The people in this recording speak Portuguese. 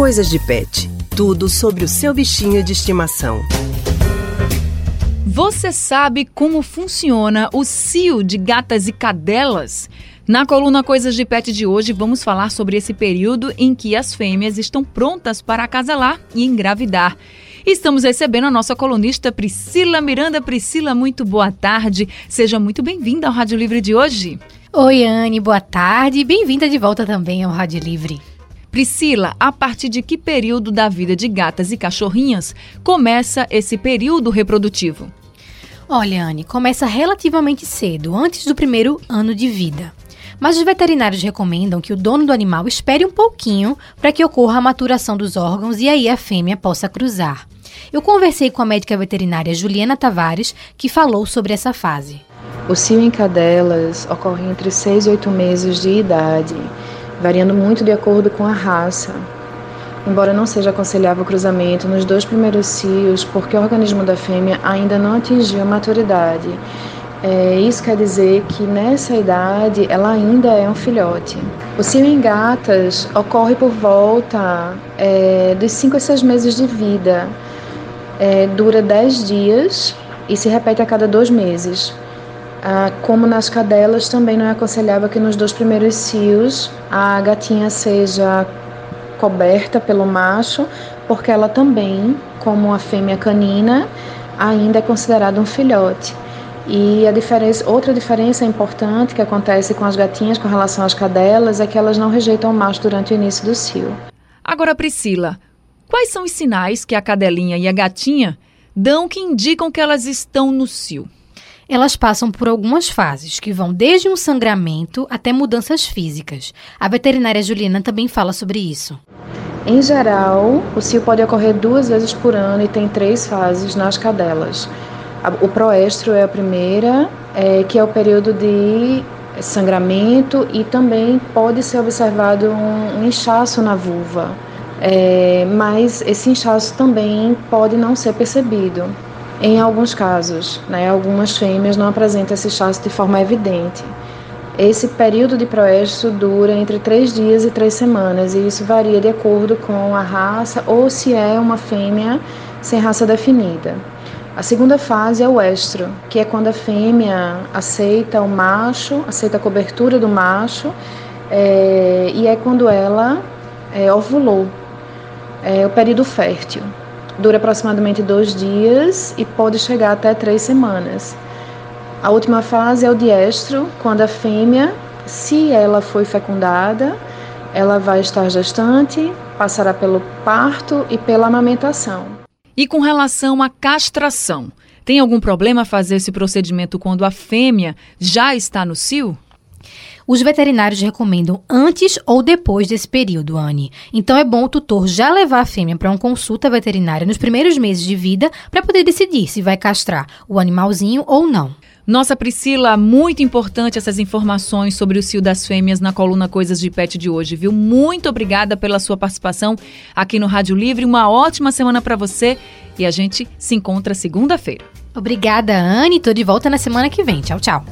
Coisas de Pet. Tudo sobre o seu bichinho de estimação. Você sabe como funciona o cio de gatas e cadelas? Na coluna Coisas de Pet de hoje, vamos falar sobre esse período em que as fêmeas estão prontas para acasalar e engravidar. Estamos recebendo a nossa colunista Priscila Miranda. Priscila, muito boa tarde. Seja muito bem-vinda ao Rádio Livre de hoje. Oi, Anne, boa tarde. Bem-vinda de volta também ao Rádio Livre. Priscila, a partir de que período da vida de gatas e cachorrinhas começa esse período reprodutivo? Olha, Anne, começa relativamente cedo, antes do primeiro ano de vida. Mas os veterinários recomendam que o dono do animal espere um pouquinho para que ocorra a maturação dos órgãos e aí a fêmea possa cruzar. Eu conversei com a médica veterinária Juliana Tavares, que falou sobre essa fase. O cio em cadelas ocorre entre 6 e 8 meses de idade, variando muito de acordo com a raça. Embora não seja aconselhável o cruzamento nos dois primeiros cios, porque o organismo da fêmea ainda não atingiu a maturidade é, isso quer dizer que nessa idade ela ainda é um filhote. O cio em gatas ocorre por volta é, dos 5 a 6 meses de vida. É, dura 10 dias e se repete a cada dois meses. Ah, como nas cadelas, também não é aconselhável que nos dois primeiros cios a gatinha seja coberta pelo macho, porque ela também, como a fêmea canina, ainda é considerada um filhote. E a diferença, outra diferença importante que acontece com as gatinhas com relação às cadelas é que elas não rejeitam o macho durante o início do cio. Agora, Priscila, quais são os sinais que a cadelinha e a gatinha dão que indicam que elas estão no cio? Elas passam por algumas fases, que vão desde um sangramento até mudanças físicas. A veterinária Juliana também fala sobre isso. Em geral, o cio pode ocorrer duas vezes por ano e tem três fases nas cadelas. O proestro é a primeira, é, que é o período de sangramento e também pode ser observado um, um inchaço na vulva, é, mas esse inchaço também pode não ser percebido. Em alguns casos, né, algumas fêmeas não apresentam esse inchaço de forma evidente. Esse período de proestro dura entre três dias e três semanas, e isso varia de acordo com a raça ou se é uma fêmea sem raça definida. A segunda fase é o estro, que é quando a fêmea aceita o macho, aceita a cobertura do macho, é, e é quando ela é, ovulou. É o período fértil. Dura aproximadamente dois dias e pode chegar até três semanas. A última fase é o diestro, quando a fêmea, se ela foi fecundada, ela vai estar gestante, passará pelo parto e pela amamentação. E com relação à castração, tem algum problema fazer esse procedimento quando a fêmea já está no cio? Os veterinários recomendam antes ou depois desse período, Anne. Então é bom o tutor já levar a fêmea para uma consulta veterinária nos primeiros meses de vida para poder decidir se vai castrar o animalzinho ou não. Nossa Priscila, muito importante essas informações sobre o cio das fêmeas na coluna Coisas de Pet de hoje, viu? Muito obrigada pela sua participação aqui no Rádio Livre. Uma ótima semana para você e a gente se encontra segunda-feira. Obrigada, Anne. Tô de volta na semana que vem. Tchau, tchau.